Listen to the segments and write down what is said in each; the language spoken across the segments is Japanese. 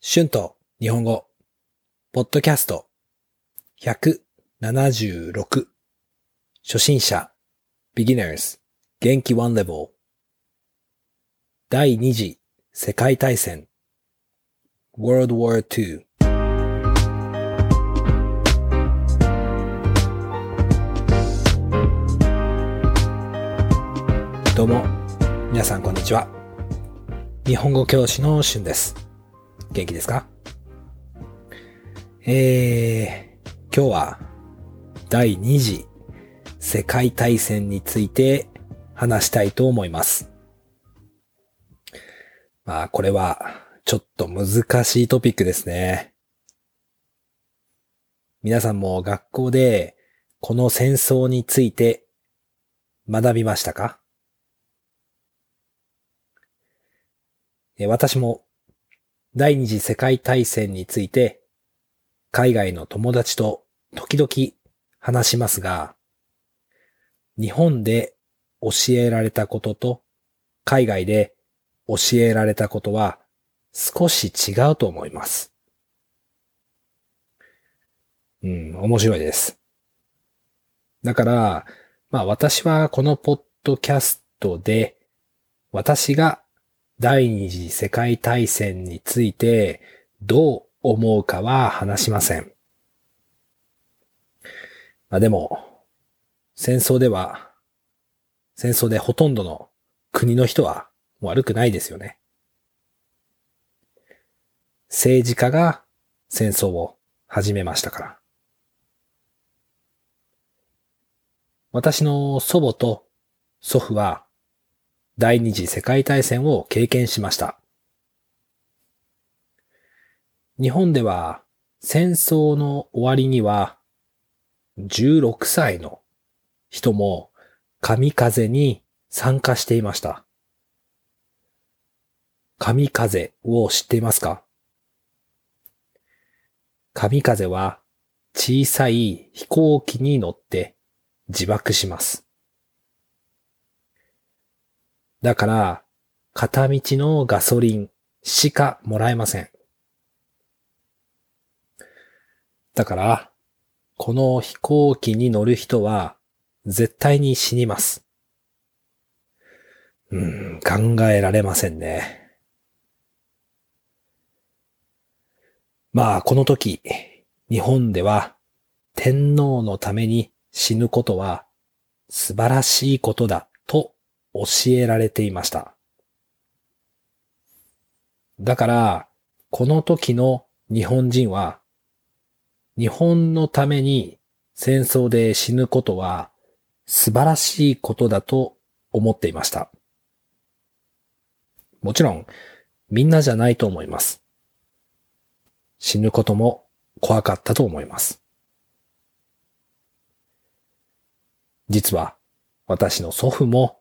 春と日本語、ポッドキャスト、176、初心者、beginners、元気。one level、第二次。世界大戦、World War II、どうも、皆さんこんにちは。日本語教師の春です。元気ですか？えー、今日は第二次世界大戦について話したいと思います。まあ、これはちょっと難しいトピックですね。皆さんも学校でこの戦争について学びましたか？私も第二次世界大戦について海外の友達と時々話しますが、日本で教えられたことと海外で教えられたことは少し違うと思います。うん、面白いです。だから、まあ私はこのポッドキャストで私が第二次世界大戦についてどう思うかは話しません。まあでも、戦争では、戦争でほとんどの国の人は悪くないですよね。政治家が戦争を始めましたから。私の祖母と祖父は第二次世界大戦を経験しました。日本では戦争の終わりには16歳の人も神風に参加していました。神風を知っていますか？神風は小さい飛行機に乗って自爆します。だから、片道のガソリンしかもらえません。だから、この飛行機に乗る人は絶対に死にます。うん、考えられませんね。まあ、この時、日本では天皇のために死ぬことは素晴らしいことだと教えられていました。だから、この時の日本人は、日本のために戦争で死ぬことは素晴らしいことだと思っていました。もちろん、みんなじゃないと思います。死ぬことも怖かったと思います。実は、私の祖父も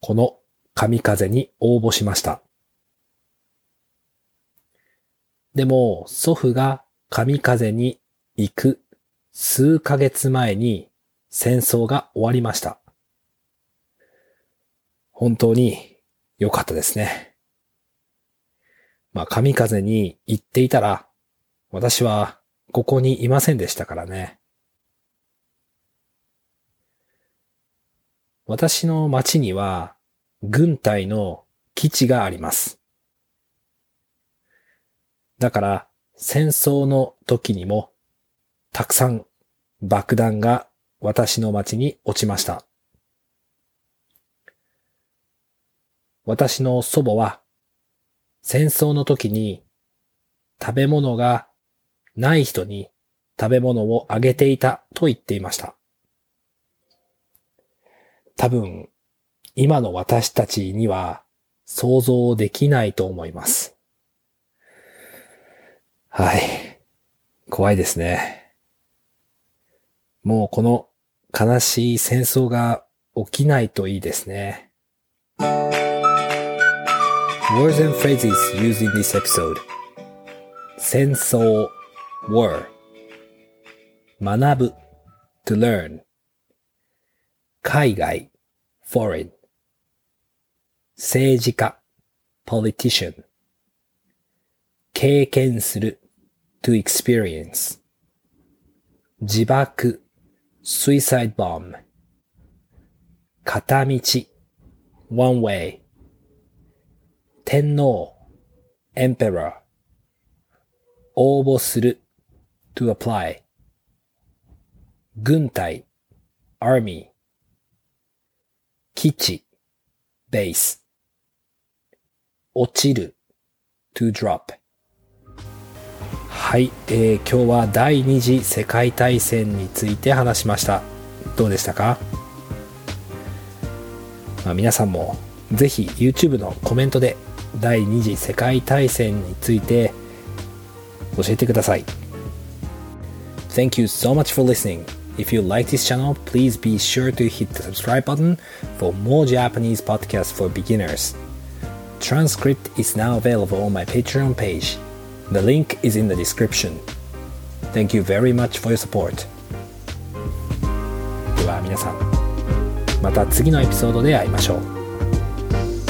この神風に応募しました。でも祖父が神風に行く数ヶ月前に戦争が終わりました。本当に良かったですね。まあ神風に行っていたら私はここにいませんでしたからね。私の町には軍隊の基地があります。だから戦争の時にもたくさん爆弾が私の町に落ちました。私の祖母は戦争の時に食べ物がない人に食べ物をあげていたと言っていました。多分、今の私たちには想像できないと思います。はい。怖いですね。もうこの悲しい戦争が起きないといいですね。Words and phrases used in this episode 戦争 war 学ぶ to learn 海外 foreign 政治家 politician 経験する to experience 自爆 suicide bomb 片道 one way 天皇 emperor 応募する to apply 軍隊 army 基地 base 落ちる。to drop はい、えー、今日は第二次世界大戦について話しました。どうでしたか、まあ、皆さんもぜひ YouTube のコメントで第二次世界大戦について教えてください。Thank you so much for listening. If you like this channel, please be sure to hit the subscribe button for more Japanese podcasts for beginners. Transcript is now available on my Patreon page. The link is in the description. Thank you very much for your support. では皆さん、また次のエピソードで会いましょう。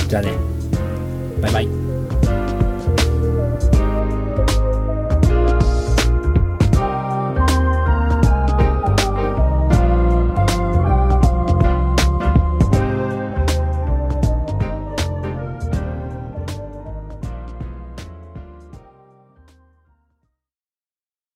じゃあね。バイバイ。